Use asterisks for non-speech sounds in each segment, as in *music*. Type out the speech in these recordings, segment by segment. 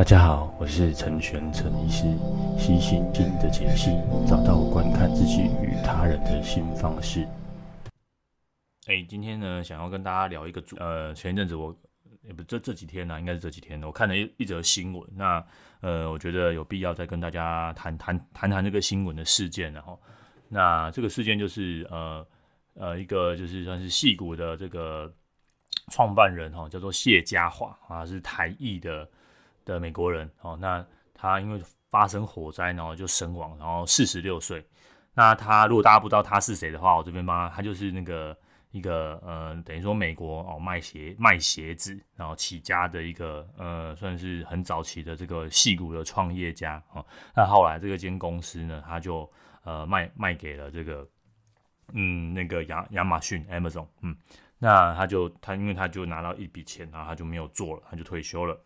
大家好，我是陈玄陈医师，悉心经的解析，找到观看自己与他人的新方式。哎，今天呢，想要跟大家聊一个主，呃，前一阵子我也不这这几天呢、啊，应该是这几天，我看了一一则新闻，那呃，我觉得有必要再跟大家谈谈谈谈这个新闻的事件，然后，那这个事件就是呃呃一个就是算是戏骨的这个创办人哈，叫做谢家华啊，是台艺的。的美国人哦，那他因为发生火灾，然后就身亡，然后四十六岁。那他如果大家不知道他是谁的话，我这边帮他，他就是那个一个呃，等于说美国哦卖鞋卖鞋子，然后起家的一个呃，算是很早期的这个矽谷的创业家哦。那后来这个间公司呢，他就呃卖卖给了这个嗯那个亚亚马逊 Amazon 嗯，那他就他因为他就拿到一笔钱，然后他就没有做了，他就退休了。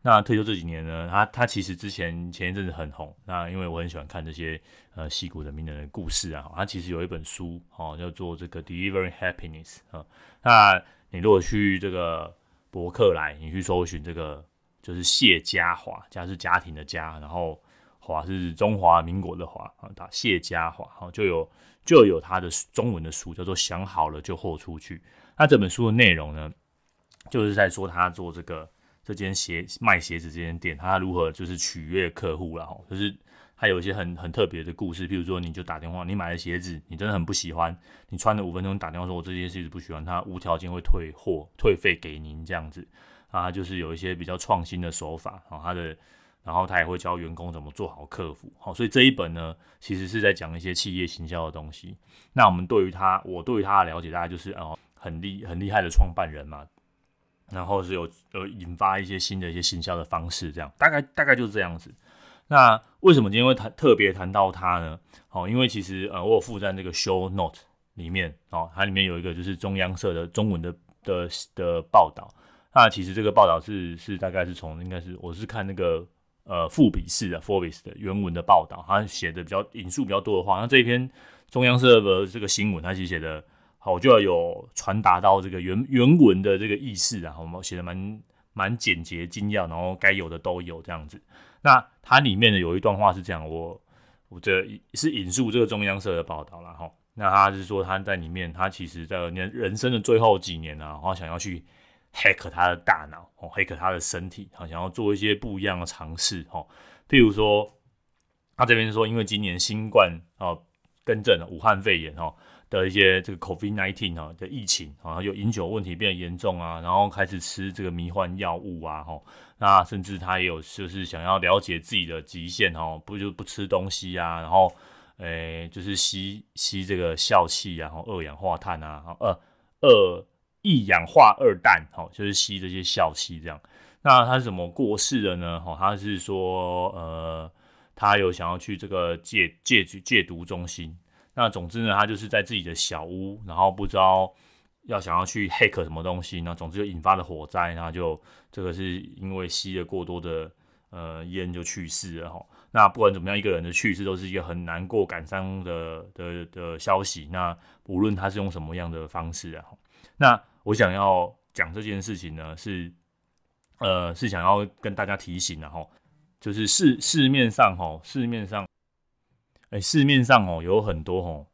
那退休这几年呢，他他其实之前前一阵子很红。那因为我很喜欢看这些呃戏骨的名人的故事啊，他其实有一本书哦，叫做这个 Delivering Happiness 啊。那你如果去这个博客来，你去搜寻这个就是谢家华，家是家庭的家，然后华是中华民国的华啊，打谢家华，好就有就有他的中文的书叫做想好了就豁出去。那这本书的内容呢，就是在说他做这个。这间鞋卖鞋子这间店，他如何就是取悦客户了哈？就是他有一些很很特别的故事，譬如说，你就打电话，你买的鞋子你真的很不喜欢，你穿了五分钟打电话说，我这件鞋子不喜欢，他无条件会退货退费给您这样子啊，就是有一些比较创新的手法啊，他的，然后他也会教员工怎么做好客服，好，所以这一本呢，其实是在讲一些企业行销的东西。那我们对于他，我对于他的了解，大概就是哦，很厉很厉害的创办人嘛。然后是有呃引发一些新的一些行销的方式，这样大概大概就是这样子。那为什么今天会谈特别谈到它呢？哦，因为其实呃我有附在那个 show note 里面哦，它里面有一个就是中央社的中文的的的报道。那其实这个报道是是大概是从应该是我是看那个呃富比士的 Forbes 的原文的报道，它写的比较引述比较多的话。那这一篇中央社的这个新闻，它其实写的。好，我就要有传达到这个原原文的这个意思啊，我们写的蛮蛮简洁精要，然后该有的都有这样子。那它里面呢有一段话是这样，我我这是引述这个中央社的报道了哈。那他是说他在里面，他其实在人生的最后几年啊，然后想要去 hack 他的大脑，哦，hack 他的身体，好，想要做一些不一样的尝试，哈，譬如说他这边说，因为今年新冠哦，更正了武汉肺炎哦。的一些这个 COVID-19 啊的疫情啊，有饮酒问题变得严重啊，然后开始吃这个迷幻药物啊，吼，那甚至他也有就是想要了解自己的极限哦，不就不吃东西啊，然后诶、就是吸吸这个笑气啊，然后二氧化碳啊，二二一氧化二氮，吼，就是吸这些笑气这样。那他是怎么过世的呢？吼，他是说呃，他有想要去这个戒戒戒毒中心。那总之呢，他就是在自己的小屋，然后不知道要想要去 hack 什么东西，那总之就引发了火灾，然后就这个是因为吸了过多的呃烟就去世了哈。那不管怎么样，一个人的去世都是一个很难过、感伤的的的消息。那无论他是用什么样的方式啊，那我想要讲这件事情呢，是呃是想要跟大家提醒的哈，就是市市面上哈，市面上。哎，市面上哦有很多哦，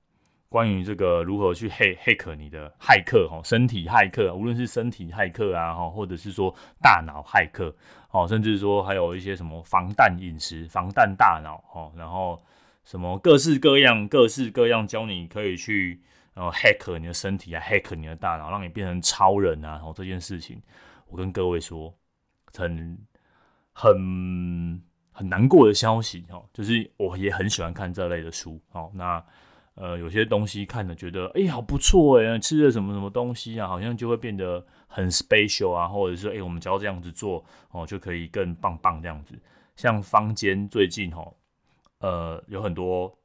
关于这个如何去骇骇客你的骇客哦，身体骇客，无论是身体骇客啊哈，或者是说大脑骇客哦，甚至说还有一些什么防弹饮食、防弹大脑哦，然后什么各式各样、各式各样教你可以去呃骇客你的身体啊，骇客你的大脑，让你变成超人啊，然后这件事情，我跟各位说，很很。很难过的消息哦，就是我也很喜欢看这类的书哦。那呃，有些东西看了觉得哎、好不错哎，吃了什么什么东西啊，好像就会变得很 special 啊，或者是哎、我们只要这样子做哦，就可以更棒棒这样子。像坊间最近哦，呃，有很多。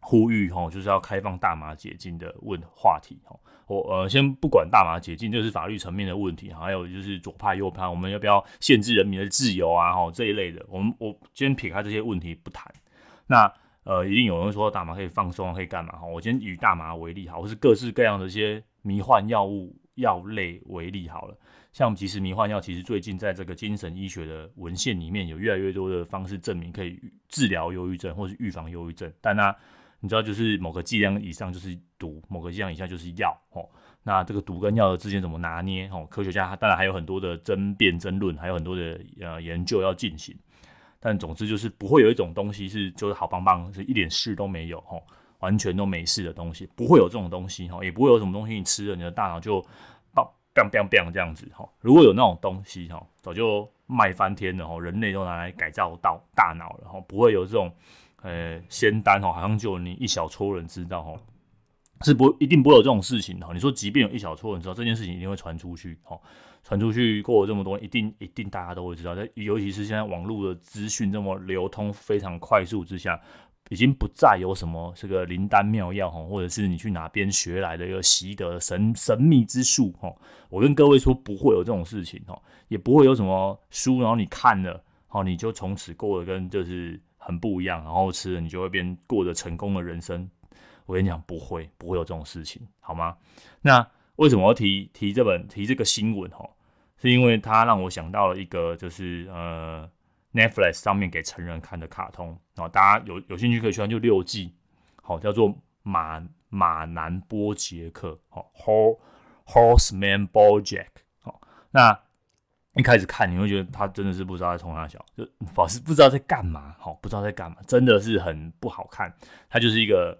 呼吁吼，就是要开放大麻解禁的问话题吼。我呃，先不管大麻解禁，这是法律层面的问题。还有就是左派右派，我们要不要限制人民的自由啊？吼，这一类的，我们我先撇开这些问题不谈。那呃，一定有人说大麻可以放松，可以干嘛？哈，我先以大麻为例，好，或是各式各样的一些迷幻药物药类为例好了。像即时迷幻药，其实最近在这个精神医学的文献里面，有越来越多的方式证明可以治疗忧郁症或是预防忧郁症。但那，你知道，就是某个剂量以上就是毒，某个剂量以下就是药。哦，那这个毒跟药的之间怎么拿捏？哦，科学家当然还有很多的争辩争论，还有很多的呃研究要进行。但总之就是不会有一种东西是就是好棒棒，是一点事都没有，吼，完全都没事的东西，不会有这种东西，吼，也不会有什么东西你吃了你的大脑就爆 bang bang bang 这样子，吼。如果有那种东西，吼，早就卖翻天了，吼，人类都拿来改造到大脑了，吼，不会有这种呃仙丹，吼，好像就你一小撮人知道，吼，是不一定不会有这种事情，吼。你说即便有一小撮人知道这件事情，一定会传出去，吼。传出去过了这么多，一定一定大家都会知道。在尤其是现在网络的资讯这么流通、非常快速之下，已经不再有什么这个灵丹妙药哈，或者是你去哪边学来的一个习得神神秘之术哈。我跟各位说，不会有这种事情哈，也不会有什么书，然后你看了，好你就从此过了跟就是很不一样，然后吃了你就会变过得成功的人生。我跟你讲，不会，不会有这种事情，好吗？那为什么要提提这本提这个新闻哈？是因为它让我想到了一个，就是呃，Netflix 上面给成人看的卡通，然后大家有有兴趣可以去看，就六季，好，叫做马马南波杰克，好，Horseman Bojack，好，那一开始看你会觉得他真的是不知道在冲三小，就老是不知道在干嘛，好，不知道在干嘛，真的是很不好看。他就是一个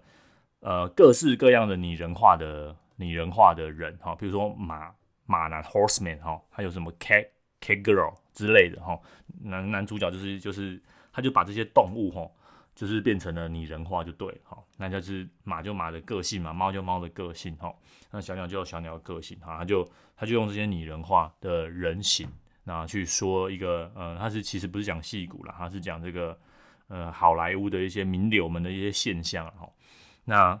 呃各式各样的拟人化的拟人化的人，哈，比如说马。马男 Horseman 哈，还有什么 Cat Cat Girl 之类的哈，男男主角就是就是他就把这些动物哈，就是变成了拟人化就对哈，那就是马就马的个性嘛，猫就猫的个性哈，那小鸟就有小鸟的个性哈，他就他就用这些拟人化的人形，那去说一个呃，他是其实不是讲戏骨啦，他是讲这个呃好莱坞的一些名流们的一些现象哈，那。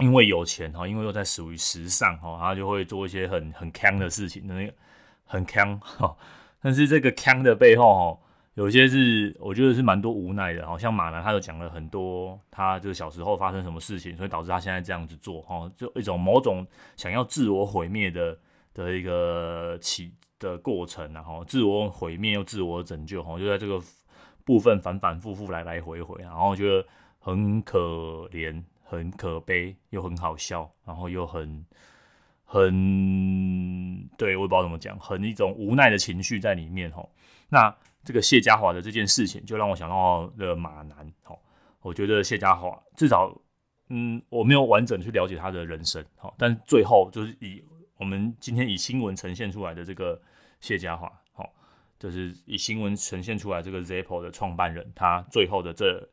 因为有钱哈，因为又在属于时尚哈，他就会做一些很很锵的事情，那个很锵哈。但是这个锵的背后哈，有些是我觉得是蛮多无奈的。好像马男他就讲了很多，他这个小时候发生什么事情，所以导致他现在这样子做哈，就一种某种想要自我毁灭的的一个起的过程，然后自我毁灭又自我拯救哈，就在这个部分反反复复来来回回，然后觉得很可怜。很可悲，又很好笑，然后又很很对，我也不知道怎么讲，很一种无奈的情绪在里面吼。那这个谢家华的这件事情，就让我想到了马男吼。我觉得谢家华至少，嗯，我没有完整去了解他的人生吼，但最后就是以我们今天以新闻呈现出来的这个谢家华哦，就是以新闻呈现出来这个 Zippo 的创办人，他最后的这。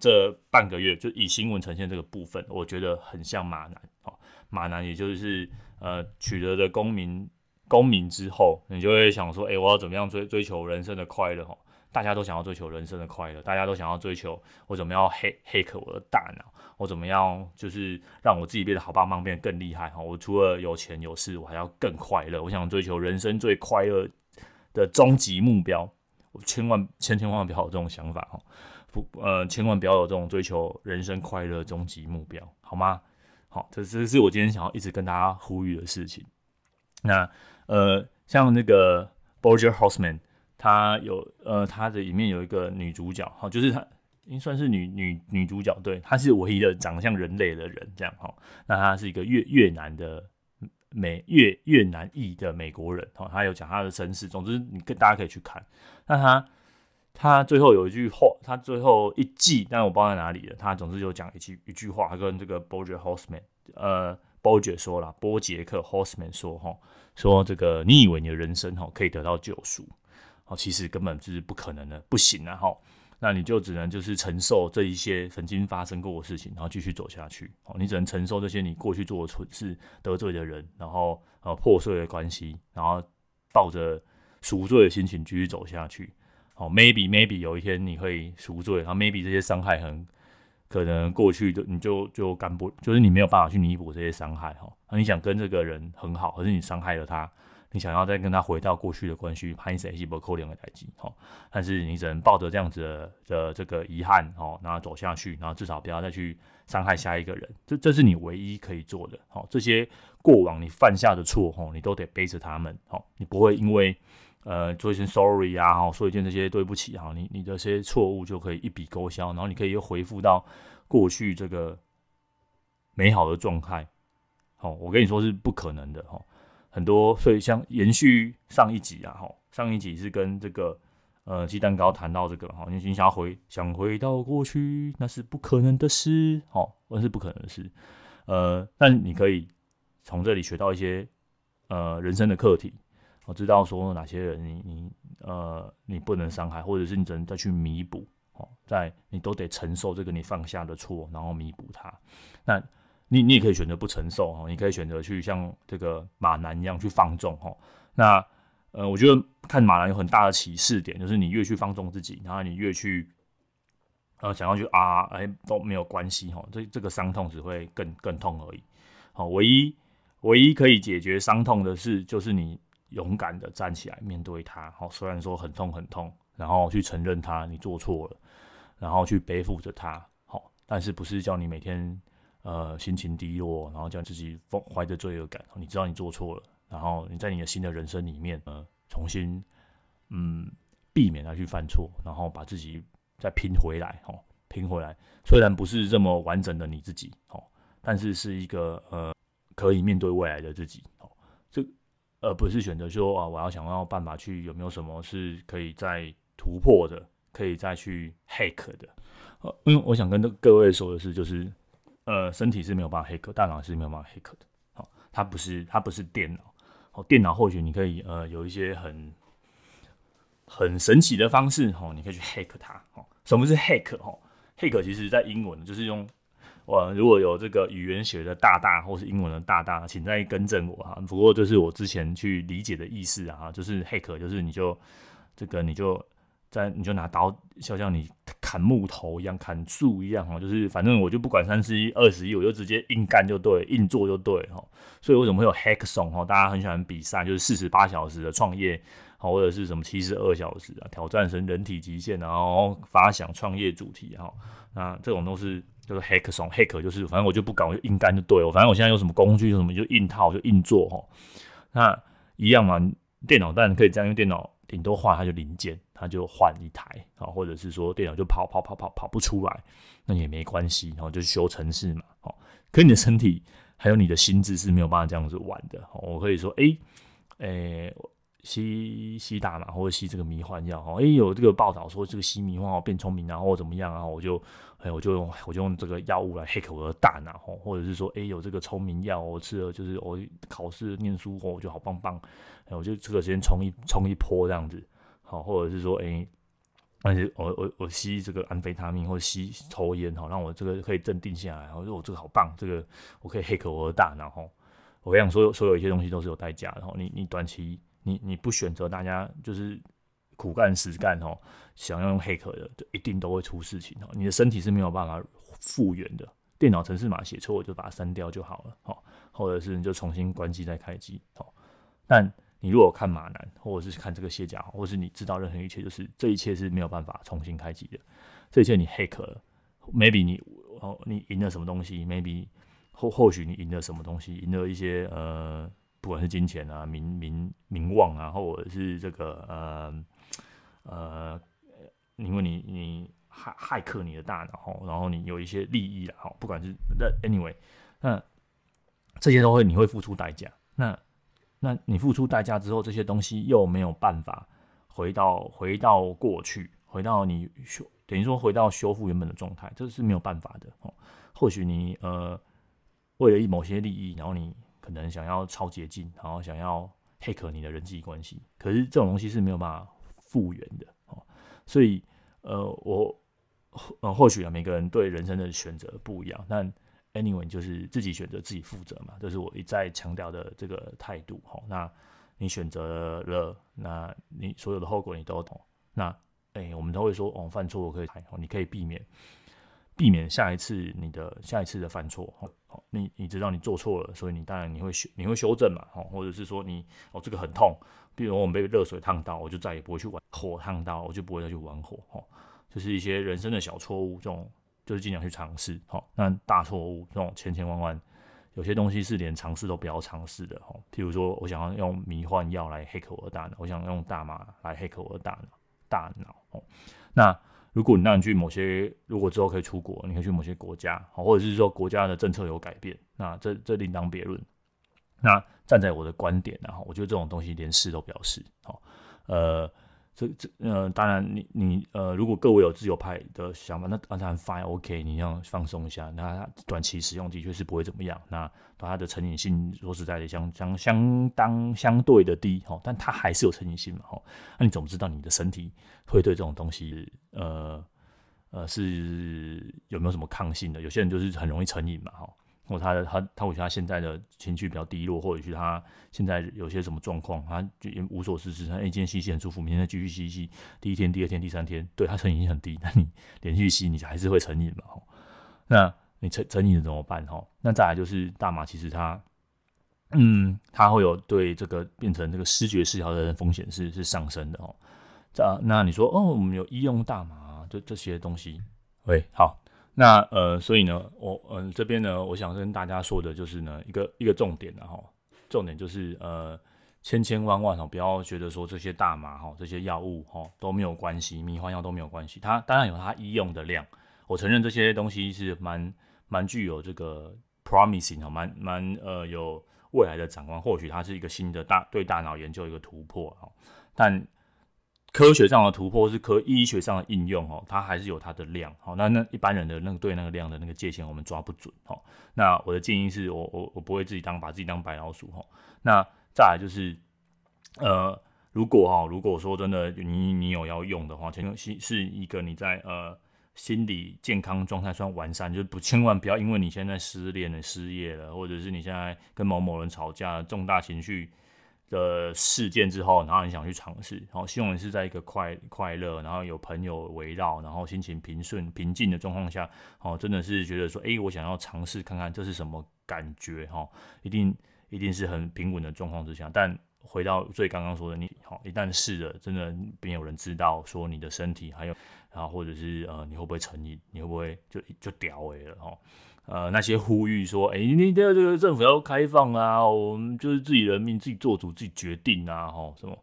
这半个月就以新闻呈现这个部分，我觉得很像马男哦。马男也就是呃取得的公民公民之后，你就会想说，哎，我要怎么样追追求人生的快乐？哈，大家都想要追求人生的快乐，大家都想要追求我怎么样黑黑客我的大脑，我怎么样就是让我自己变得好棒棒，变得更厉害哈。我除了有钱有势，我还要更快乐。我想追求人生最快乐的终极目标，我千万千千万不要有这种想法哈。不，呃，千万不要有这种追求人生快乐终极目标，好吗？好，这这是我今天想要一直跟大家呼吁的事情。那，呃，像那个 Borger Horseman，他有，呃，他的里面有一个女主角，哈，就是她应该算是女女女主角，对，她是唯一的长得像人类的人，这样哈。那她是一个越越南的美越越南裔的美国人，哈，她有讲她的身世。总之，你跟大家可以去看。那她。他最后有一句话，他最后一季，但我不知道在哪里了。他总之就讲一句一句话，他跟这个 b o j a Horseman，呃 b o j a 说了，波杰克 Horseman 说哈，说这个你以为你的人生哈可以得到救赎，哦，其实根本就是不可能的，不行啊哈。那你就只能就是承受这一些曾经发生过的事情，然后继续走下去。哦，你只能承受这些你过去做的蠢事、得罪的人，然后呃破碎的关系，然后抱着赎罪的心情继续走下去。哦，maybe maybe 有一天你会赎罪，然后 maybe 这些伤害很可能过去的你就就干不，就是你没有办法去弥补这些伤害哈。那你想跟这个人很好，可是你伤害了他，你想要再跟他回到过去的关系，拍谁是不可能的代志哈。但是你只能抱着这样子的的这个遗憾哈，然后走下去，然后至少不要再去伤害下一个人。这这是你唯一可以做的。好，这些过往你犯下的错哈，你都得背着他们。好，你不会因为呃做一声 sorry 啊，哈，说一件这些对不起哈，你你这些错误就可以一笔勾销，然后你可以又恢复到过去这个美好的状态。好，我跟你说是不可能的哈。很多，所以像延续上一集啊，哈，上一集是跟这个呃鸡蛋糕谈到这个哈，你想要回想回到过去，那是不可能的事，哈，那是不可能的事，呃，但你可以从这里学到一些呃人生的课题，我知道说哪些人你你呃你不能伤害，或者是你只能再去弥补，哦，在你都得承受这个你犯下的错，然后弥补它，那。你你也可以选择不承受哈，你可以选择去像这个马男一样去放纵哈。那呃，我觉得看马男有很大的启示点，就是你越去放纵自己，然后你越去呃想要去啊，哎都没有关系哈，这这个伤痛只会更更痛而已。好，唯一唯一可以解决伤痛的事，就是你勇敢的站起来面对它。好，虽然说很痛很痛，然后去承认它，你做错了，然后去背负着它。好，但是不是叫你每天。呃，心情低落，然后将自己怀着罪恶感，你知道你做错了，然后你在你的新的人生里面，呃，重新嗯避免他去犯错，然后把自己再拼回来，哦，拼回来。虽然不是这么完整的你自己，哦，但是是一个呃可以面对未来的自己，哦，这而不是选择说啊，我要想要办法去有没有什么是可以再突破的，可以再去 hack 的。呃，因为我想跟各位说的是，就是。呃，身体是没有办法黑客，大脑是没有办法黑客的。好，它不是，它不是电脑。好，电脑或许你可以呃有一些很很神奇的方式，哦，你可以去 hack 它。哦，什么是 hack？哈，hack 其实在英文就是用，我如果有这个语言学的大大或是英文的大大，请再更正我哈。不过这是我之前去理解的意思啊，就是 hack 就是你就这个你就。在你就拿刀，就像你砍木头一样，砍树一样哈，就是反正我就不管三十一、二十一，我就直接硬干就对，硬做就对哈。所以为什么会有 hackathon 哈？大家很喜欢比赛，就是四十八小时的创业，或者是什么七十二小时啊，挑战成人体极限，然后发想创业主题哈。那这种都是就是 hackathon，hack 就是反正我就不搞，我就硬干就对了。反正我现在有什么工具，有什么就硬套，就硬做哈。那一样嘛，电脑当然可以这样，因为电脑顶多画它就零件。他就换一台啊，或者是说电脑就跑跑跑跑跑不出来，那也没关系，然后就修程式嘛。哦，可你的身体还有你的心智是没有办法这样子玩的。我可以说，哎，哎，吸吸大麻或者吸这个迷幻药，哦，哎，有这个报道说这个吸迷幻药变聪明，然后怎么样啊？我就，哎，我就用我就用这个药物来 hack 我的大脑，或者是说，哎，有这个聪明药，我吃了就是我考试念书，我就好棒棒，哎，我就这个时间冲一冲一波这样子。好，或者是说，哎，而且我我我吸这个安非他命，或者吸抽烟，好，让我这个可以镇定下来。我说我这个好棒，这个我可以 hack 我的大脑。哈，我跟你讲，所有所有一些东西都是有代价的。哈，你你短期你你不选择大家就是苦干实干，哦，想要用 hack 的，就一定都会出事情。哦，你的身体是没有办法复原的。电脑程式码写错，我就把它删掉就好了。哈，或者是你就重新关机再开机。好，但。你如果看马男，或者是看这个卸甲，或是你知道任何一切，就是这一切是没有办法重新开机的。这一切你 hack 了，maybe 你哦你赢了什么东西，maybe 或或许你赢了什么东西，赢了一些呃不管是金钱啊、名名名望啊，或者是这个呃呃，因为你你骇骇客你的大脑，然后你有一些利益啊，好，不管是那 anyway，那这些都会你会付出代价，那。那你付出代价之后，这些东西又没有办法回到回到过去，回到你修等于说回到修复原本的状态，这是没有办法的哦。或许你呃为了某些利益，然后你可能想要超捷径，然后想要黑客你的人际关系，可是这种东西是没有办法复原的哦。所以呃我呃或许啊每个人对人生的选择不一样，但。Anyway，就是自己选择自己负责嘛，这是我一再强调的这个态度。好，那你选择了，那你所有的后果你都懂。那哎、我们都会说，哦，犯错我可以，你可以避免，避免下一次你的下一次的犯错。好，你你知道你做错了，所以你当然你会修你会修正嘛。好，或者是说你哦这个很痛，比如我们被热水烫到，我就再也不会去玩火烫到，我就不会再去玩火。哈，就是一些人生的小错误，这种就是尽量去尝试。好，那大错误这种千千万万。有些东西是连尝试都不要尝试的哈，譬如说，我想要用迷幻药来黑客我的大脑，我想用大麻来黑客我的大脑，大脑哦。那如果你让你去某些，如果之后可以出国，你可以去某些国家，或者是说国家的政策有改变，那这这另当别论。那站在我的观点，然后我觉得这种东西连试都不要试，好，呃。这这呃，当然你你呃，如果各位有自由派的想法，那当然 fine OK，你要放松一下。那短期使用的确是不会怎么样。那它的成瘾性说实在的相相相当相对的低哈，但它还是有成瘾性嘛哈。那你怎么知道你的身体会对这种东西呃呃是有没有什么抗性的？有些人就是很容易成瘾嘛哈。或他的他他，或许他现在的情绪比较低落，或者是他现在有些什么状况，他就也无所事事。他哎，今天吸吸很舒服，明天再继续吸吸。第一天、第二天、第三天，对他成瘾性很低，*laughs* 但你连续吸，你还是会成瘾嘛？那你成成瘾了怎么办？哈，那再来就是大麻，其实它，嗯，它会有对这个变成这个视觉失调的风险是是上升的哦。这那你说哦，我们有医用大麻，这这些东西，喂，好。那呃，所以呢，我嗯、这边呢，我想跟大家说的就是呢，一个一个重点，然后重点就是呃，千千万万哦，不要觉得说这些大麻哈，这些药物哈都没有关系，迷幻药都没有关系，它当然有它医用的量，我承认这些东西是蛮蛮具有这个 promising 哈，蛮蛮呃有未来的展望，或许它是一个新的大对大脑研究一个突破哈，但。科学上的突破是科医学上的应用哦，它还是有它的量好，那那一般人的那个对那个量的那个界限我们抓不准哈。那我的建议是我我我不会自己当把自己当白老鼠哈。那再来就是呃，如果哈，如果说真的你你有要用的话，前提是一个你在呃心理健康状态算完善，就是不千万不要因为你现在失恋了、失业了，或者是你现在跟某某人吵架，重大情绪。的事件之后，然后你想去尝试，然后希望你是在一个快快乐，然后有朋友围绕，然后心情平顺平静的状况下，哦，真的是觉得说，哎，我想要尝试看看这是什么感觉，哈，一定一定是很平稳的状况之下。但回到最刚刚说的，你好，一旦试了，真的没有人知道说你的身体还有，然后或者是呃，你会不会成瘾，你会不会就就屌诶了，哈。呃，那些呼吁说，哎、欸，你的这个政府要开放啊，我们就是自己人民自己做主，自己决定啊，吼什么，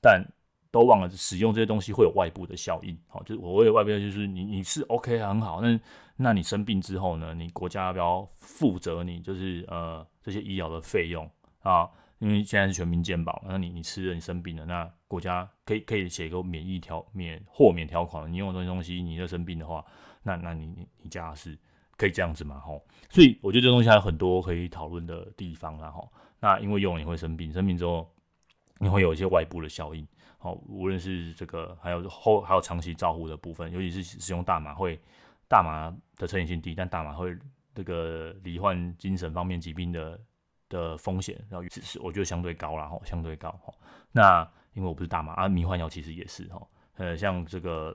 但都忘了使用这些东西会有外部的效应，好，就是我为外边就是你你是 OK 很好，那那你生病之后呢，你国家要不要负责你就是呃这些医疗的费用啊？因为现在是全民健保，那你你吃了你生病了，那国家可以可以写一个免疫条免豁免条款，你用这些东西，你要生病的话，那那你你你家是。可以这样子嘛？吼，所以我觉得这东西还有很多可以讨论的地方啦。吼，那因为用了你会生病，生病之后你会有一些外部的效应。好，无论是这个，还有后还有长期照护的部分，尤其是使用大麻会，大麻的成瘾性低，但大麻会这个罹患精神方面疾病的的风险，然后是我觉得相对高啦。吼，相对高。吼，那因为我不是大麻啊，迷幻药其实也是。吼，呃，像这个。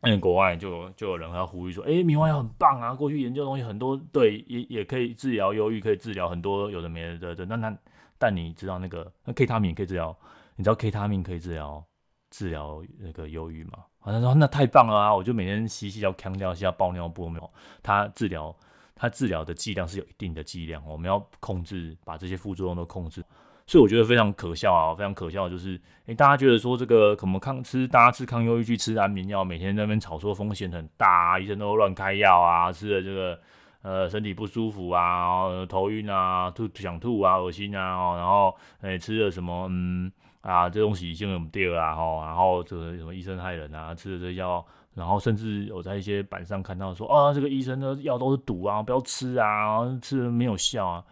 那国外就就有人要呼吁说，哎、欸，迷幻药很棒啊！过去研究的东西很多，对，也也可以治疗忧郁，可以治疗很多有的没的的。那那但你知道那个那 K 他命可以治疗？你知道 K 他命可以治疗治疗那个忧郁吗？好像说那太棒了啊！我就每天吸吸要强调一下爆尿布没有？它治疗它治疗的剂量是有一定的剂量，我们要控制，把这些副作用都控制。所以我觉得非常可笑啊，非常可笑就是，诶、大家觉得说这个可能抗吃，大家吃抗忧郁去、吃安眠药，每天在那边吵说风险很大，啊，医生都乱开药啊，吃了这个呃身体不舒服啊，头晕啊，吐想吐啊，恶心啊，然后诶、吃了什么嗯啊这东西已经很掉了哈，然后这个什么医生害人啊，吃了这药，然后甚至我在一些板上看到说啊这个医生的药都是毒啊，不要吃啊，吃了没有效啊。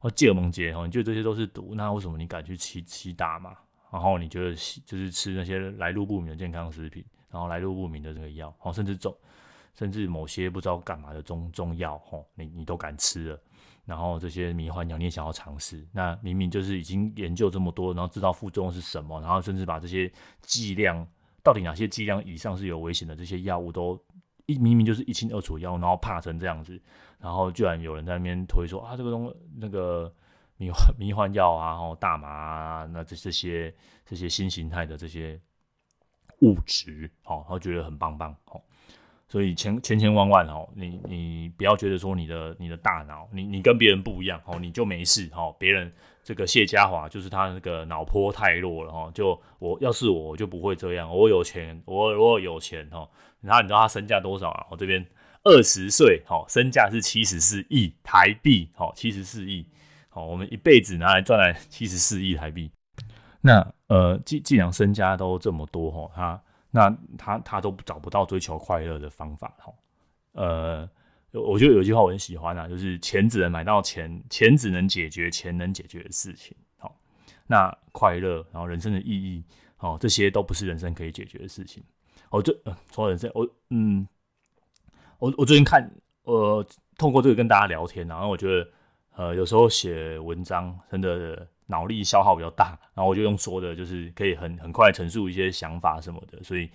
哦，戒尔蒙杰哦，你觉得这些都是毒？那为什么你敢去吸吸大麻？然后你觉得就是吃那些来路不明的健康食品，然后来路不明的这个药，哦，甚至中，甚至某些不知道干嘛的中中药，哦，你你都敢吃了？然后这些迷幻药你也想要尝试？那明明就是已经研究这么多，然后知道副作用是什么，然后甚至把这些剂量到底哪些剂量以上是有危险的这些药物都一明明就是一清二楚药，然后怕成这样子，然后居然有人在那边推说啊，这个东那个迷幻 *laughs* 迷幻药啊，然后大麻啊，那这这些这些新形态的这些物质，哦，他觉得很棒棒，哦。所以千千千万万哦，你你不要觉得说你的你的大脑，你你跟别人不一样哦，你就没事哦。别人这个谢家华就是他那个脑波太弱了哦，就我要是我，就不会这样。我有钱，我我有钱哦。然后你知道他身价多少啊？我这边二十岁好，身价是七十四亿台币好，七十四亿好，我们一辈子拿来赚来七十四亿台币。那呃，既既然身家都这么多哦，他。那他他都找不到追求快乐的方法哈，呃，我觉得有句话我很喜欢啊，就是钱只能买到钱，钱只能解决钱能解决的事情，好，那快乐，然后人生的意义，哦，这些都不是人生可以解决的事情。我就呃，说人生，我嗯，我我最近看，呃，透过这个跟大家聊天，然后我觉得，呃，有时候写文章真的。脑力消耗比较大，然后我就用说的，就是可以很很快陈述一些想法什么的，所以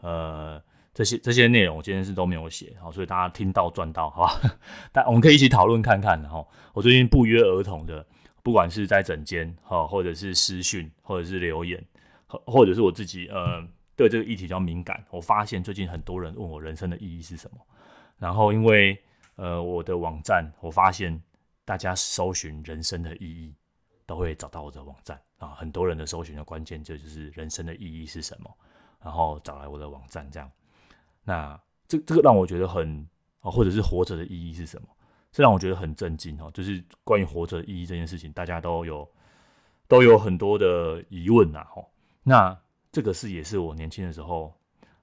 呃这些这些内容我今天是都没有写，好，所以大家听到赚到，好吧？*laughs* 但我们可以一起讨论看看，然后我最近不约而同的，不管是在整间哈，或者是私讯，或者是留言，或或者是我自己呃对这个议题比较敏感，我发现最近很多人问我人生的意义是什么，然后因为呃我的网站，我发现大家搜寻人生的意义。都会找到我的网站啊，很多人的搜寻的关键就就是人生的意义是什么，然后找来我的网站这样。那这这个让我觉得很啊，或者是活着的意义是什么？这让我觉得很震惊哦，就是关于活着的意义这件事情，大家都有都有很多的疑问呐。吼，那这个是也是我年轻的时候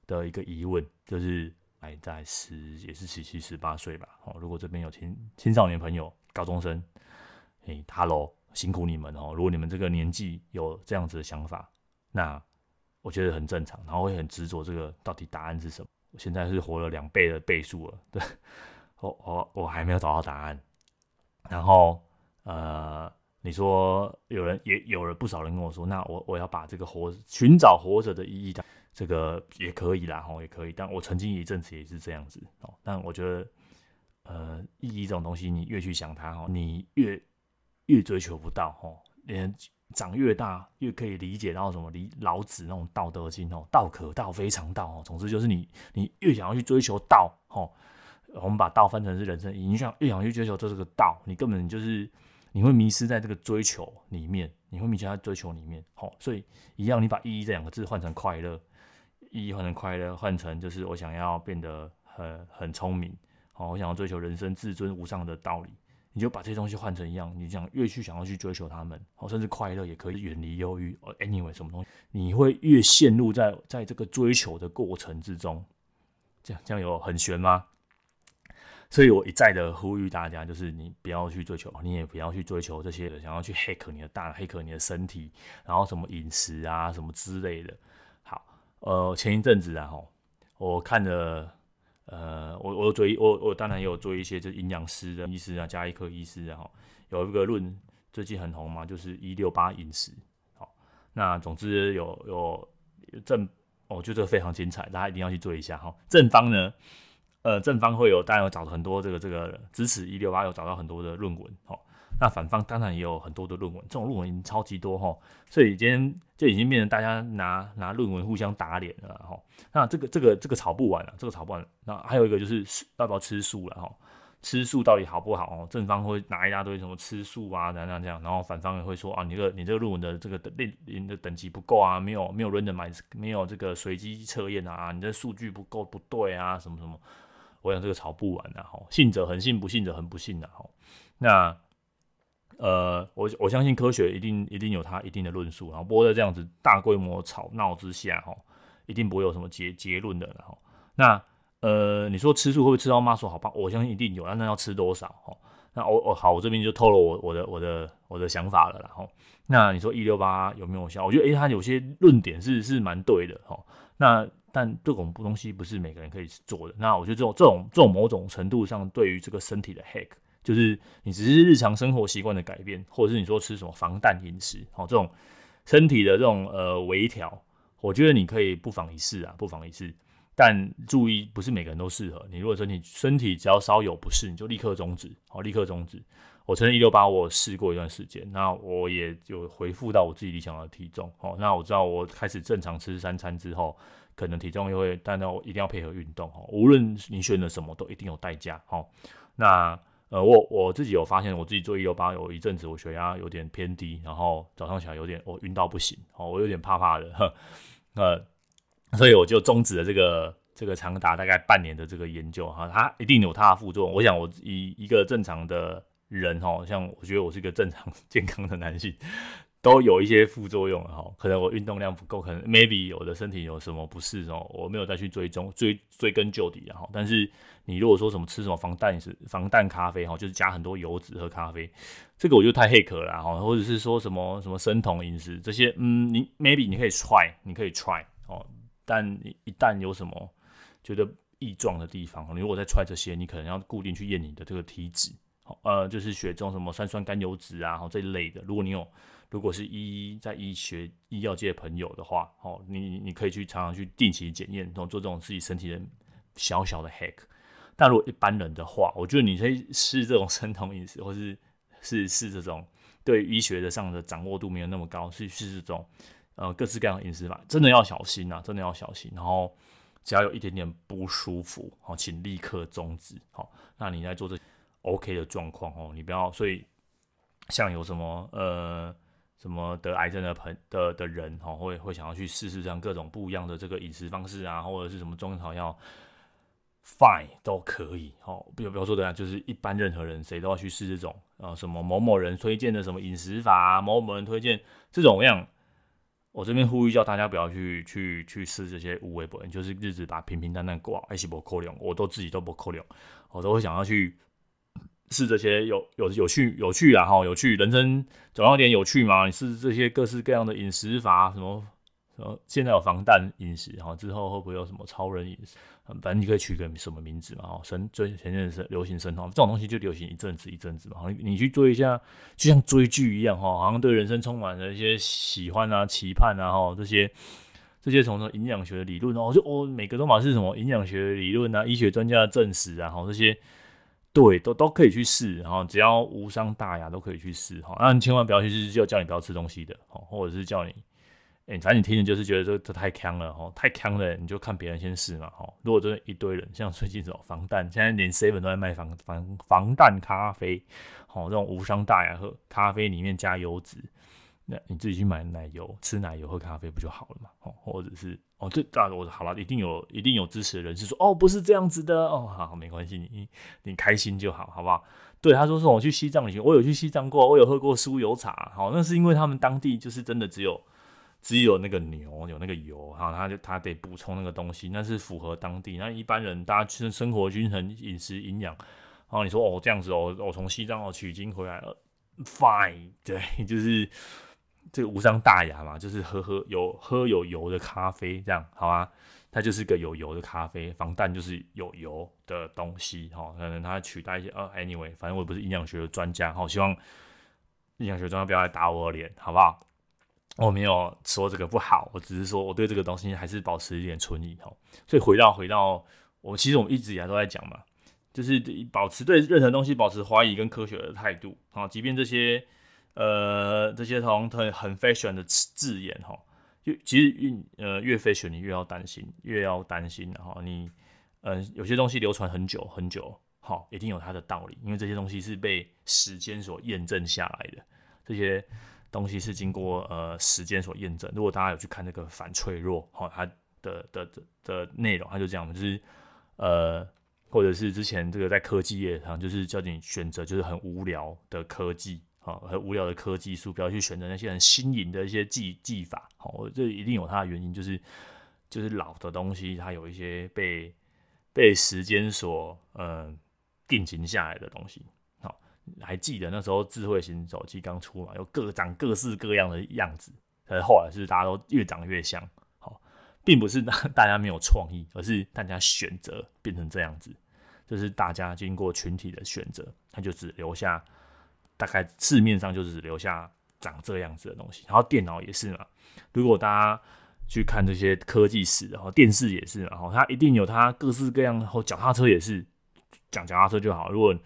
的一个疑问，就是哎，在十也是十七十八岁吧。哦，如果这边有青青少年朋友、高中生，哎，Hello。辛苦你们哦！如果你们这个年纪有这样子的想法，那我觉得很正常，然后会很执着这个到底答案是什么。我现在是活了两倍的倍数了，*laughs* 对，我我我还没有找到答案。然后呃，你说有人也有了不少人跟我说，那我我要把这个活寻找活着的意义的这个也可以啦，吼也可以。但我曾经一阵子也是这样子哦。但我觉得呃，意义这种东西，你越去想它哦，你越越追求不到吼，连长越大越可以理解到什么？离老子那种《道德经》哦，道可道非常道哦。总之就是你，你越想要去追求道吼，我们把道分成是人生，你想越想去追求这这个道，你根本就是你会迷失在这个追求里面，你会迷失在追求里面吼。所以一样，你把意义这两个字换成快乐，意义换成快乐，换成就是我想要变得很很聪明，好，我想要追求人生至尊无上的道理。你就把这些东西换成一样，你想越去想要去追求他们，哦，甚至快乐也可以远离忧郁。哦，anyway，什么东西，你会越陷入在在这个追求的过程之中，这样这样有很悬吗？所以我一再的呼吁大家，就是你不要去追求，你也不要去追求这些的，想要去黑客你的大脑，黑客你的身体，然后什么饮食啊，什么之类的。好，呃，前一阵子啊，吼，我看了。呃，我我追我我当然也有做一些，就是营养师的医师啊，加医科医师，然后有一个论最近很红嘛，就是一六八饮食。好，那总之有有正，我觉得非常精彩，大家一定要去做一下哈。正方呢，呃，正方会有，当然有找很多这个这个支持一六八，有找到很多的论文，好。那反方当然也有很多的论文，这种论文已经超级多哈，所以今天就已经变成大家拿拿论文互相打脸了哈。那这个这个这个吵不完了，这个吵不完。那还有一个就是要不要吃素了哈？吃素到底好不好哦？正方会拿一大堆什么吃素啊，这样这样，然后反方也会说啊，你这个你这个论文的这个等的等级不够啊，没有没有 randomize，没有这个随机测验啊，你这数据不够不对啊，什么什么。我想这个吵不完了哈，信者恒信，不信者恒不信的哈。那。呃，我我相信科学一定一定有它一定的论述，然后不过在这样子大规模吵闹之下，哈，一定不会有什么结结论的，然后那呃，你说吃素会不会吃到妈说好吧？我相信一定有，那要吃多少？哈，那我我好，我这边就透露我我的我的我的想法了，然后那你说一六八有没有效？我觉得诶、欸，它有些论点是是蛮对的，哈，那但这种东西不是每个人可以做的，那我觉得这种这种这种某种程度上对于这个身体的 hack。就是你只是日常生活习惯的改变，或者是你说吃什么防弹饮食，好，这种身体的这种呃微调，我觉得你可以不妨一试啊，不妨一试。但注意，不是每个人都适合。你如果说你身体只要稍有不适，你就立刻终止，好，立刻终止。我承认一六八，我试过一段时间，那我也有回复到我自己理想的体重，好，那我知道我开始正常吃三餐之后，可能体重又会，但那我一定要配合运动，哈，无论你选择什么，都一定有代价，好，那呃，我我自己有发现，我自己做一六八有一阵子，我血压有点偏低，然后早上起来有点我晕到不行，哦，我有点怕怕的，呵，*laughs* 呃。所以我就终止了这个这个长达大概半年的这个研究哈，它一定有它的副作用。我想我以一个正常的人哈，像我觉得我是一个正常 *laughs* 健康的男性，都有一些副作用哈。可能我运动量不够，可能 maybe 我的身体有什么不适哦，我没有再去追踪追追根究底哈。但是你如果说什么吃什么防弹是防弹咖啡哈，就是加很多油脂喝咖啡，这个我就太黑壳了哈。或者是说什么什么生酮饮食这些，嗯，你 maybe 你可以 try，你可以 try 哦。但你一旦有什么觉得异状的地方，你如果再揣这些，你可能要固定去验你的这个体脂，呃，就是血中什么三酸甘油脂啊，这一类的。如果你有，如果是医在医学医药界的朋友的话，哦，你你可以去常常去定期检验，然后做这种自己身体的小小的 hack。但如果一般人的话，我觉得你可以试这种生酮饮食，或是试试这种对医学的上的掌握度没有那么高，是是这种。呃，各式各样的饮食法，真的要小心呐，真的要小心。然后，只要有一点点不舒服，好，请立刻终止。好，那你在做这 OK 的状况哦，你不要。所以，像有什么呃什么得癌症的朋的的人哦，会会想要去试试这样各种不一样的这个饮食方式啊，或者是什么中草药，Fine 都可以。好，比如比如说的，就是一般任何人谁都要去试这种啊，什么某某人推荐的什么饮食法，某某人推荐这种样。我这边呼吁叫大家不要去去去试这些无微博，就是日子把平平淡淡过，爱惜不扣脸，我都自己都不扣脸，我都会想要去试这些有有有趣有趣啊哈，有趣人生总要点有趣嘛，你试这些各式各样的饮食法什么。什么，现在有防弹饮食，哈，之后会不会有什么超人饮食？反正你可以取个什么名字嘛，哦，神最前阵子流行生酮，这种东西就流行一阵子一阵子嘛，你你去追一下，就像追剧一样，哈，好像对人生充满了一些喜欢啊、期盼啊，哈，这些这些从营养学的理论，哦，就哦，每个都嘛是什么营养学的理论啊，医学专家的证实啊，哈，这些对都都可以去试，然后只要无伤大雅都可以去试，哈，那你千万不要去试，就叫你不要吃东西的，哈，或者是叫你。哎、反正你听着就是觉得这这太坑了吼，太坑了，你就看别人先试嘛吼。如果真的一堆人，像最近这种防弹，现在连 seven 都在卖防防防弹咖啡，吼，这种无伤大雅，喝咖啡里面加油脂，那你自己去买奶油，吃奶油喝咖啡不就好了嘛？哦，或者是哦，这大我好了，一定有一定有支持的人是说哦，不是这样子的哦，好，没关系，你你开心就好，好不好？对，他说是我去西藏旅行，我有去西藏过，我有喝过酥油茶，好，那是因为他们当地就是真的只有。只有那个牛有那个油，哈，他就他得补充那个东西，那是符合当地。那一般人大家生生活均衡、饮食营养，然后你说哦这样子哦，我从西藏哦取经回来了，fine，对，就是这个无伤大雅嘛，就是喝喝有喝有油的咖啡这样，好吧？它就是个有油的咖啡，防弹就是有油的东西，哈，可能它取代一些呃，anyway，反正我也不是营养学的专家，好，希望营养学专家不要来打我的脸，好不好？我没有说这个不好，我只是说我对这个东西还是保持一点存疑哈。所以回到回到我，其实我们一直以来都在讲嘛，就是保持对任何东西保持怀疑跟科学的态度啊。即便这些呃这些从很很 fashion 的字眼哈，越其实越呃越 fashion 你越要担心，越要担心。然后你呃有些东西流传很久很久，好，一定有它的道理，因为这些东西是被时间所验证下来的这些。东西是经过呃时间所验证。如果大家有去看那个反脆弱，哈，它的的的的内容，它就这样，就是呃，或者是之前这个在科技业上，就是叫你选择就是很无聊的科技，哈，很无聊的科技树，不要去选择那些很新颖的一些技技法，好，这一定有它的原因，就是就是老的东西，它有一些被被时间所呃定型下来的东西。还记得那时候智慧型手机刚出嘛，有各长各式各样的样子，可是后来是大家都越长越像，好，并不是大家没有创意，而是大家选择变成这样子，就是大家经过群体的选择，它就只留下大概市面上就只留下长这样子的东西。然后电脑也是嘛，如果大家去看这些科技史，然后电视也是，然后它一定有它各式各样，然后脚踏车也是，讲脚踏车就好。如果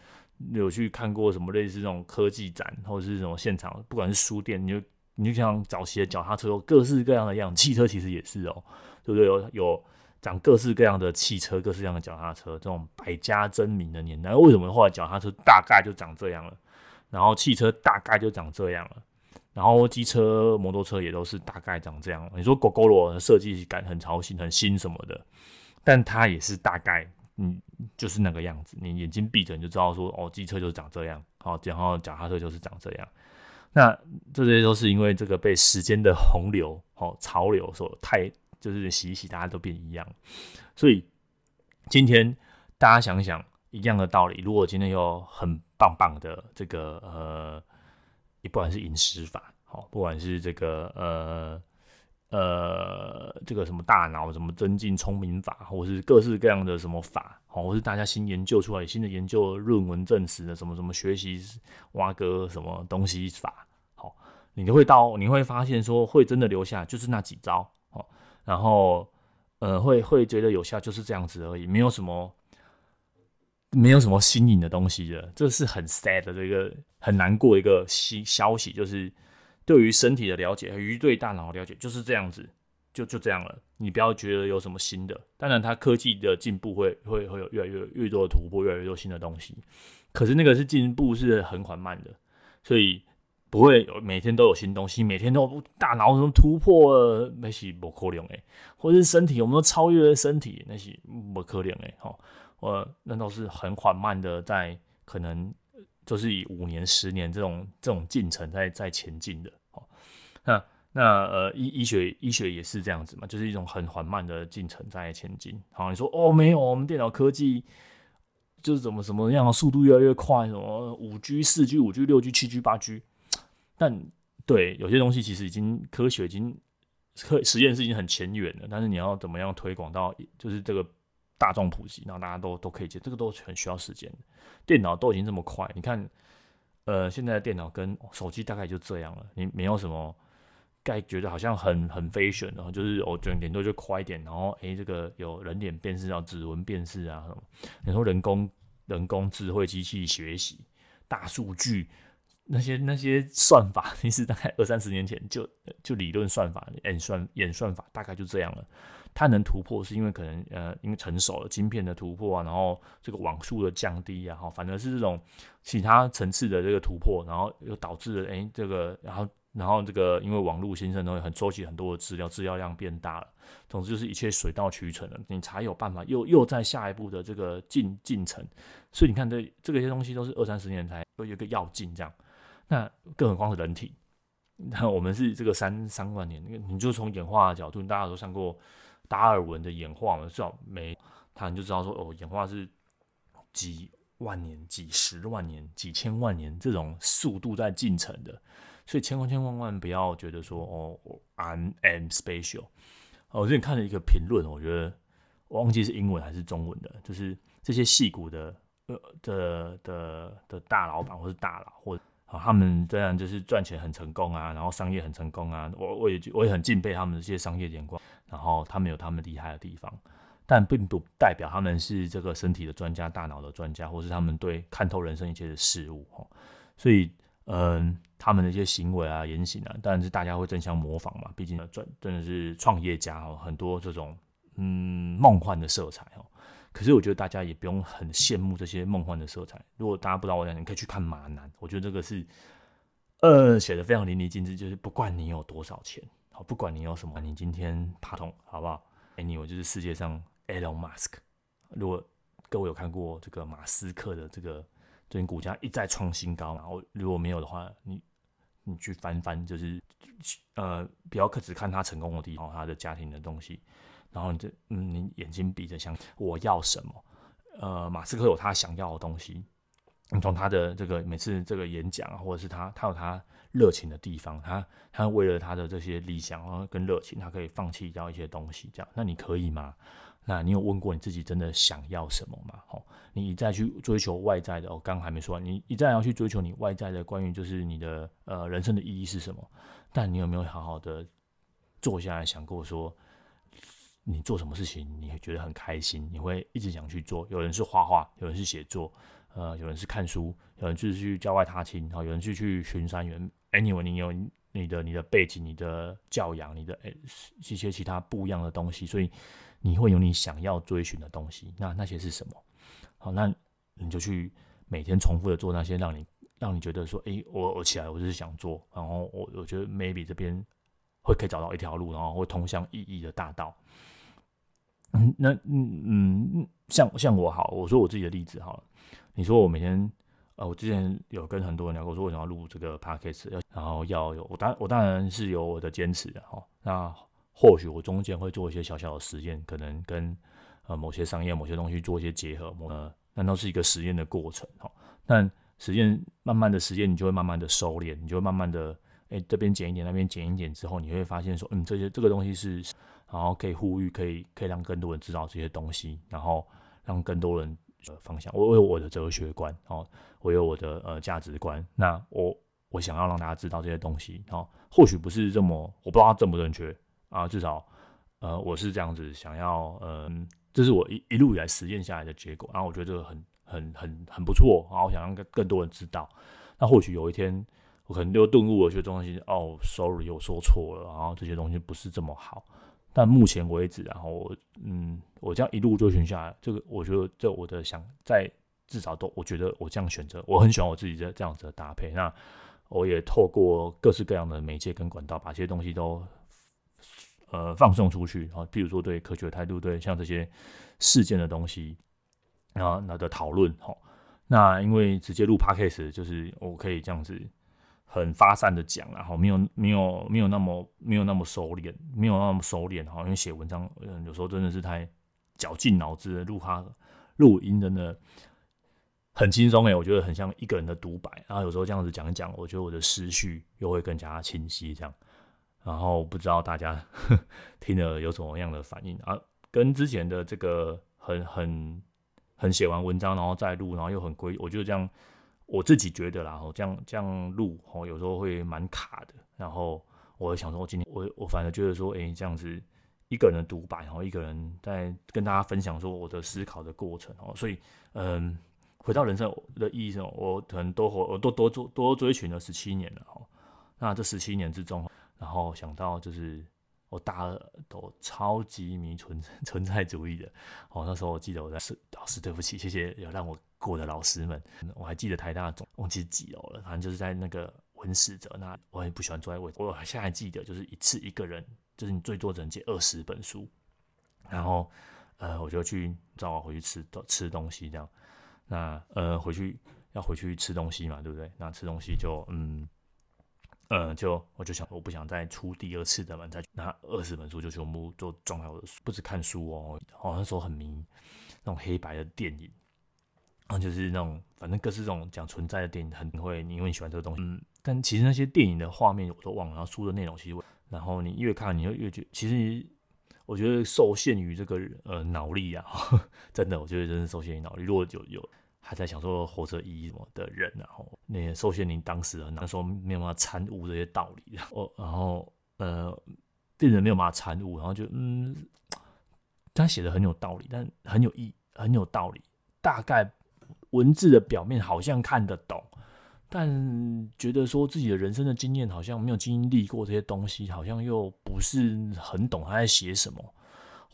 有去看过什么类似这种科技展，或者是什么现场，不管是书店，你就你就像早期的脚踏车，各式各样的样，汽车其实也是哦，对不对？有有长各式各样的汽车，各式各样的脚踏车，这种百家争鸣的年代，为什么后来脚踏车大概就长这样了？然后汽车大概就长这样了？然后机车、摩托车也都是大概长这样。你说狗狗罗设计感很潮新、很新什么的，但它也是大概，嗯，就是那个样子。你眼睛闭着你就知道说，哦，机车就是长这样，好，然后脚踏车就是长这样。那这些都是因为这个被时间的洪流、哦潮流所太就是洗一洗，大家都变一样。所以今天大家想想一样的道理，如果今天有很棒棒的这个呃。你不管是饮食法，好，不管是这个呃呃这个什么大脑什么增进聪明法，或是各式各样的什么法，好，或是大家新研究出来新的研究论文证实的什么什么学习挖哥什么东西法，好，你就会到你会发现说会真的留下就是那几招，好，然后呃会会觉得有效就是这样子而已，没有什么。没有什么新颖的东西的，这是很 sad 的这个很难过一个新消息，就是对于身体的了解，与对大脑的了解就是这样子，就就这样了。你不要觉得有什么新的，当然它科技的进步会会会有越来越越多的突破，越来越多新的东西。可是那个是进步是很缓慢的，所以不会有每天都有新东西，每天都大脑什么突破，那是不可能诶，或者是身体我们都超越了身体，那是不可能诶。哈。呃，那都是很缓慢的，在可能都是以五年、十年这种这种进程在在前进的。哦，那那呃医医学医学也是这样子嘛，就是一种很缓慢的进程在前进。好，你说哦没有，我们电脑科技就是怎么怎么样，速度越来越快，什么五 G、四 G、五 G、六 G、七 G、八 G，但对有些东西其实已经科学已经科实验室已经很前沿了，但是你要怎么样推广到就是这个。大众普及，然后大家都都可以接，这个都很需要时间。电脑都已经这么快，你看，呃，现在的电脑跟手机大概就这样了。你没有什么，该觉得好像很很 fashion，然后就是我觉得顶多就快一点，然后诶、欸，这个有人脸辨识啊，指纹辨识啊什么。你说人工人工智慧机器学习、大数据那些那些算法，*laughs* 其实大概二三十年前就就理论算法演算演算法大概就这样了。它能突破，是因为可能呃，因为成熟了晶片的突破啊，然后这个网速的降低啊，哈，反而是这种其他层次的这个突破，然后又导致了哎、这个，然后然后这个因为网络新生都会很收集很多的资料，资料量变大了，总之就是一切水到渠成了，你才有办法又又在下一步的这个进进程。所以你看这这个些东西都是二三十年才有一个要进这样，那更何况是人体，那我们是这个三三万年，你就从演化的角度，大家都上过。达尔文的演化嘛，至少没他，你就知道说哦，演化是几万年、几十万年、几千万年这种速度在进程的，所以千万千万万不要觉得说哦，I'm am special。我最近看了一个评论，我觉得我忘记是英文还是中文的，就是这些戏骨的呃的的的大老板或是大佬或。啊，他们这样就是赚钱很成功啊，然后商业很成功啊，我我也我也很敬佩他们这些商业眼光，然后他们有他们厉害的地方，但并不代表他们是这个身体的专家、大脑的专家，或是他们对看透人生一切的事物哈。所以，嗯，他们的一些行为啊、言行啊，当然是大家会争相模仿嘛，毕竟专真的是创业家哦，很多这种嗯梦幻的色彩哦。可是我觉得大家也不用很羡慕这些梦幻的色彩。如果大家不知道我讲，你可以去看马男，我觉得这个是呃写的非常淋漓尽致。就是不管你有多少钱，不管你有什么，你今天爬通好不好？Anyway，就是世界上 Elon Musk。如果各位有看过这个马斯克的这个最近股价一再创新高嘛，我如果没有的话，你你去翻翻，就是呃不要只看他成功的地方，他的家庭的东西。然后你就嗯，你眼睛闭着想我要什么？呃，马斯克有他想要的东西。你从他的这个每次这个演讲，或者是他他有他热情的地方，他他为了他的这些理想啊跟热情，他可以放弃掉一些东西。这样，那你可以吗？那你有问过你自己真的想要什么吗？哦，你一再去追求外在的，我刚刚还没说完，你一再要去追求你外在的关于就是你的呃人生的意义是什么？但你有没有好好的？坐下来想过说，你做什么事情你会觉得很开心，你会一直想去做。有人是画画，有人是写作，呃，有人是看书，有人就是去郊外踏青，然后有人去去巡山员。Anyway，你有你的你的背景、你的教养、你的诶一些其他不一样的东西，所以你会有你想要追寻的东西。那那些是什么？好，那你就去每天重复的做那些让你让你觉得说，诶，我我起来我就是想做，然后我我觉得 maybe 这边会可以找到一条路，然后会通向意义的大道。嗯，那嗯嗯，像像我好，我说我自己的例子好了。你说我每天，呃，我之前有跟很多人聊过，说我想要录这个 podcast，然后要有我当我当然是有我的坚持的哈。那或许我中间会做一些小小的实验，可能跟。呃，某些商业、某些东西做一些结合，呃，那都是一个实验的过程哈。但实验慢慢的实验，你就会慢慢的收敛，你就会慢慢的，哎、这边减一点，那边减一点之后，你会发现说，嗯，这些这个东西是，然后可以呼吁，可以可以让更多人知道这些东西，然后让更多人呃方向。我有我的哲学观，哦，我有我的呃价值观，那我我想要让大家知道这些东西，哦，或许不是这么，我不知道正不正确啊，至少呃，我是这样子想要，嗯。这是我一一路以来实践下来的结果，然后我觉得这个很很很很不错，然后我想让更更多人知道。那或许有一天，我可能就顿悟了，些东西哦，sorry，我说错了，然后这些东西不是这么好。但目前为止，然后嗯，我这样一路追寻下来，这个我觉得这我的想在至少都，我觉得我这样选择，我很喜欢我自己这这样子的搭配。那我也透过各式各样的媒介跟管道，把这些东西都。呃，放送出去啊，比如说对科学态度，对像这些事件的东西，然后那的讨论，哈，那因为直接录 podcast 就是我可以这样子很发散的讲，然后没有没有没有那么没有那么熟练，没有那么熟练，哈，因为写文章，有时候真的是太绞尽脑汁录哈录音真的很轻松诶，我觉得很像一个人的独白，然后有时候这样子讲一讲，我觉得我的思绪又会更加清晰，这样。然后不知道大家 *laughs* 听了有什么样的反应啊？跟之前的这个很很很写完文章然后再录，然后又很规，我觉得这样我自己觉得啦，这样这样录哦，有时候会蛮卡的。然后我想说，我今天我我反而觉得说，哎，这样子一个人的独白，然后一个人在跟大家分享说我的思考的过程哦。所以嗯，回到人生的意义上，我可能多活我都多追多追寻了十七年了哦。那这十七年之中。然后想到就是我大二都超级迷存 *laughs* 存在主义的，哦，那时候我记得我在是老师，对不起，谢谢有让我过的老师们，我还记得台大总忘记几楼了，反正就是在那个文史哲那，我也不喜欢坐在位置，我现在还记得就是一次一个人，就是你最多只能借二十本书，然后呃我就去找我回去吃吃东西这样，那呃回去要回去吃东西嘛，对不对？那吃东西就嗯。嗯，就我就想，我不想再出第二次的嘛，再拿二十本书就全部都装在我的书，不止看书哦，哦那时候很迷那种黑白的电影，然后就是那种反正各式这种讲存在的电影，很会，因为你喜欢这个东西，嗯，但其实那些电影的画面我都忘了，然后书的内容其实，然后你越看你就越觉，其实我觉得受限于这个呃脑力啊，*laughs* 真的，我觉得真是受限于脑力，如果有有。还在想说活着意义什么的人，然后那些受限于当时那时候没有办法参悟这些道理，*laughs* 然后然后呃，病人没有办法参悟，然后就嗯，他写的很有道理，但很有意很有道理，大概文字的表面好像看得懂，但觉得说自己的人生的经验好像没有经历过这些东西，好像又不是很懂他在写什么。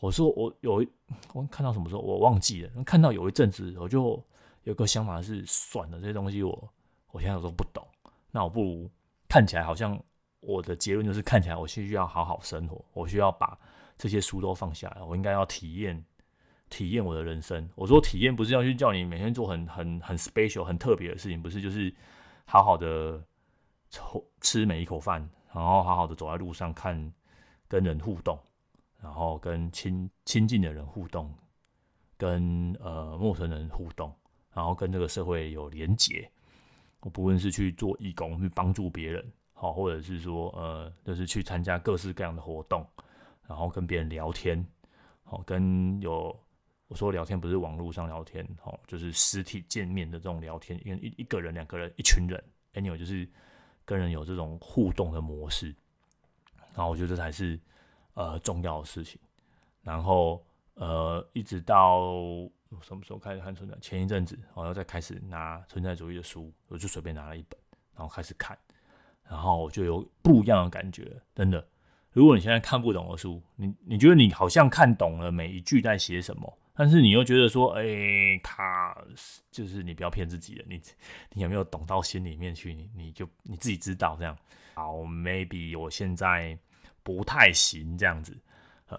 我说我有我看到什么时候我忘记了，看到有一阵子我就。有个想法是，算了，这些东西我我现在都不懂，那我不如看起来好像我的结论就是看起来我需要好好生活，我需要把这些书都放下来，我应该要体验体验我的人生。我说体验不是要去叫你每天做很很很 special 很特别的事情，不是，就是好好的吃每一口饭，然后好好的走在路上看跟人互动，然后跟亲亲近的人互动，跟呃陌生人互动。然后跟这个社会有连结，我不论是去做义工，去帮助别人，好，或者是说，呃，就是去参加各式各样的活动，然后跟别人聊天，好，跟有我说聊天不是网络上聊天，哦，就是实体见面的这种聊天，因为一一个人、两个人、一群人，anyway，就是跟人有这种互动的模式，然后我觉得这才是呃重要的事情。然后呃，一直到什么时候开始看存在？前一阵子，然后再开始拿存在主义的书，我就随便拿了一本，然后开始看，然后我就有不一样的感觉，真的。如果你现在看不懂的书，你你觉得你好像看懂了每一句在写什么，但是你又觉得说，哎、他就是你不要骗自己了，你你有没有懂到心里面去？你你就你自己知道这样。好，maybe 我现在不太行这样子，呃，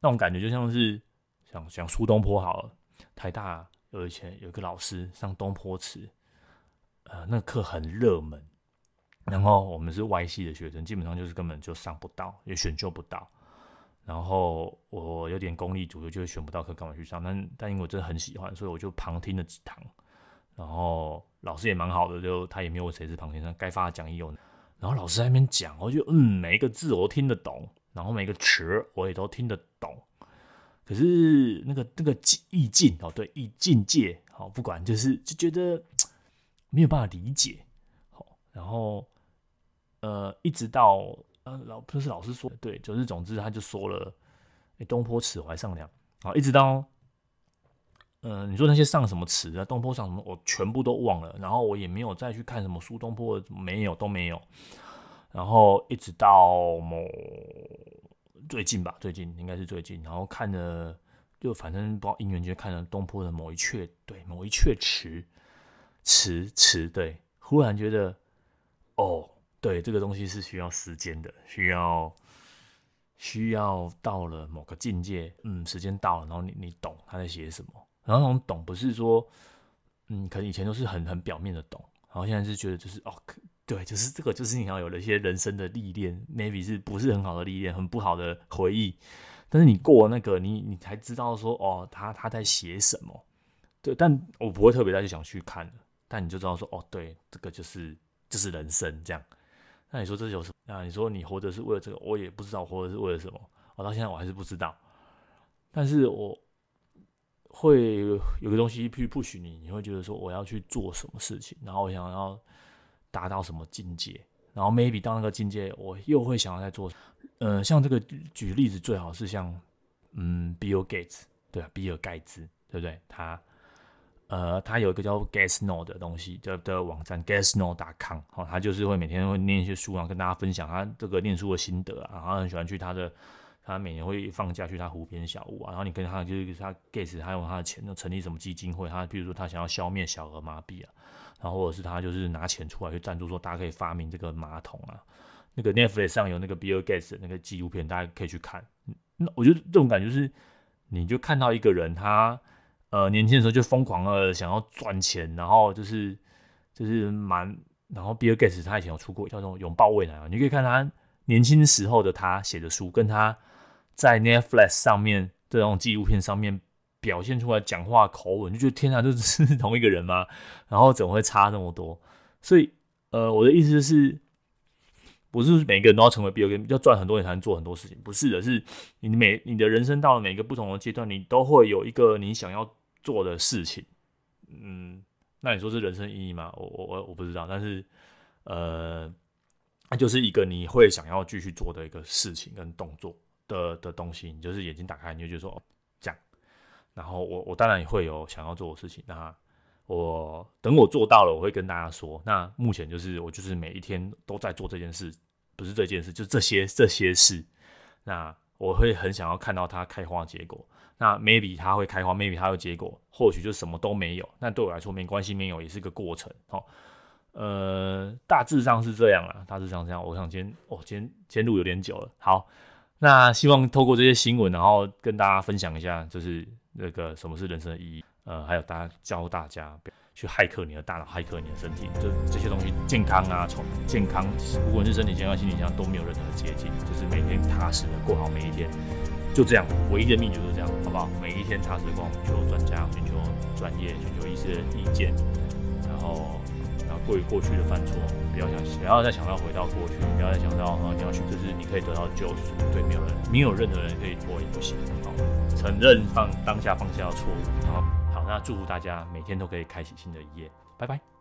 那种感觉就像是想想苏东坡好了，台大有以前有一个老师上东坡词，呃，那课很热门。然后我们是外系的学生，基本上就是根本就上不到，也选修不到。然后我有点功利主义，就选不到课，干嘛去上？但但因为我真的很喜欢，所以我就旁听了几堂。然后老师也蛮好的，就他也没有谁是旁听生，该发的讲义有。然后老师在那边讲，我就嗯，每一个字我都听得懂，然后每个词我也都听得懂。可是那个那个意境哦，对，意境界好，不管就是就觉得没有办法理解。好，然后。呃，一直到呃老不是老师说对，就是总之他就说了，哎、东坡词怀上梁，好，一直到，呃，你说那些上什么词啊，东坡上什么，我全部都忘了，然后我也没有再去看什么苏东坡，没有都没有，然后一直到某最近吧，最近应该是最近，然后看了，就反正不知道因缘就看了东坡的某一阙，对，某一阙词，词词，对，忽然觉得，哦。对，这个东西是需要时间的，需要需要到了某个境界，嗯，时间到了，然后你你懂他在写什么，然后那种懂不是说，嗯，可能以前都是很很表面的懂，然后现在是觉得就是哦，对，就是这个就是你要有了一些人生的历练，maybe 是不是很好的历练，很不好的回忆，但是你过那个，你你才知道说哦，他他在写什么，对，但我不会特别再去想去看，但你就知道说哦，对，这个就是就是人生这样。那你说这有什么？那你说你活着是为了这个，我也不知道活着是为了什么。我到现在我还是不知道。但是我会有个东西去 push 你，你会觉得说我要去做什么事情，然后我想要达到什么境界，然后 maybe 到那个境界，我又会想要再做。呃，像这个举例子，最好是像嗯，Bill Gates，对啊，比尔盖茨，对不对？他。呃，他有一个叫 Guessnote 的东西，的的网站 Guessnote.com，好，他就是会每天会念一些书，然后跟大家分享他这个念书的心得啊，然后很喜欢去他的，他每年会放假去他湖边小屋啊，然后你跟他就是他 Guess，他用他的钱成立什么基金会，他比如说他想要消灭小儿麻痹啊，然后或者是他就是拿钱出来去赞助说大家可以发明这个马桶啊，那个 Netflix 上有那个 Bill Gates 的那个纪录片，大家可以去看。那我觉得这种感觉是，你就看到一个人他。呃，年轻的时候就疯狂的想要赚钱，然后就是就是蛮，然后比尔盖茨他以前有出过叫做《拥抱未来》啊，你可以看他年轻时候的他写的书，跟他在 Netflix 上面这种纪录片上面表现出来讲话口吻，就觉得天啊，这是同一个人吗？然后怎么会差那么多？所以，呃，我的意思就是，不是每个人都要成为比尔盖茨，要赚很多钱才能做很多事情，不是的，是你每你的人生到了每个不同的阶段，你都会有一个你想要。做的事情，嗯，那你说是人生意义吗？我我我我不知道，但是，呃，那就是一个你会想要继续做的一个事情跟动作的的东西。你就是眼睛打开，你就觉得说哦，这样。然后我我当然也会有想要做的事情。那我等我做到了，我会跟大家说。那目前就是我就是每一天都在做这件事，不是这件事，就这些这些事。那我会很想要看到它开花结果。那 maybe 它会开花，maybe 它有结果，或许就什么都没有。那对我来说没关系，没有也是个过程。好，呃，大致上是这样啦，大致上这样。我想今天哦，今天天录有点久了。好，那希望透过这些新闻，然后跟大家分享一下，就是那个什么是人生的意义。呃，还有大家教大家去骇客你的大脑，骇客你的身体，就这些东西，健康啊，从健康，无论是身体健康、心理健康，都没有任何捷径，就是每天踏实的过好每一天。就这样，唯一的秘诀就是这样，好不好？每一天踏实的光，寻求专家，寻求专业，寻求医师的意见，然后，然后过于过去的犯错，不要想，不要再想到回到过去，不要再想到啊，你要去，就是你可以得到救赎，对，没有人，没有任何人可以拖你不行，好，承认放当下放下错误，然后好，那祝福大家每天都可以开启新的一页，拜拜。